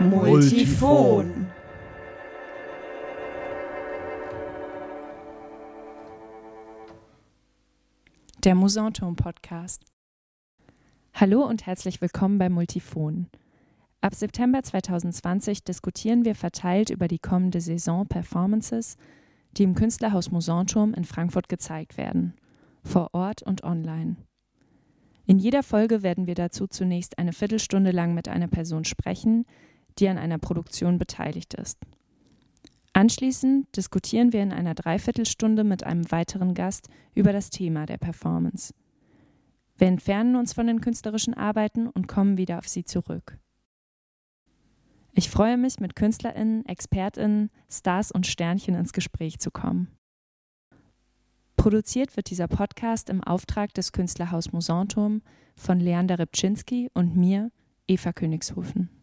Multifon. Der Musanturm Podcast. Hallo und herzlich willkommen bei Multifon. Ab September 2020 diskutieren wir verteilt über die kommende Saison Performances, die im Künstlerhaus Musanturm in Frankfurt gezeigt werden, vor Ort und online. In jeder Folge werden wir dazu zunächst eine Viertelstunde lang mit einer Person sprechen, die an einer Produktion beteiligt ist. Anschließend diskutieren wir in einer Dreiviertelstunde mit einem weiteren Gast über das Thema der Performance. Wir entfernen uns von den künstlerischen Arbeiten und kommen wieder auf sie zurück. Ich freue mich, mit KünstlerInnen, ExpertInnen, Stars und Sternchen ins Gespräch zu kommen. Produziert wird dieser Podcast im Auftrag des Künstlerhaus Musanturm von Leander Rybczynski und mir, Eva Königshofen.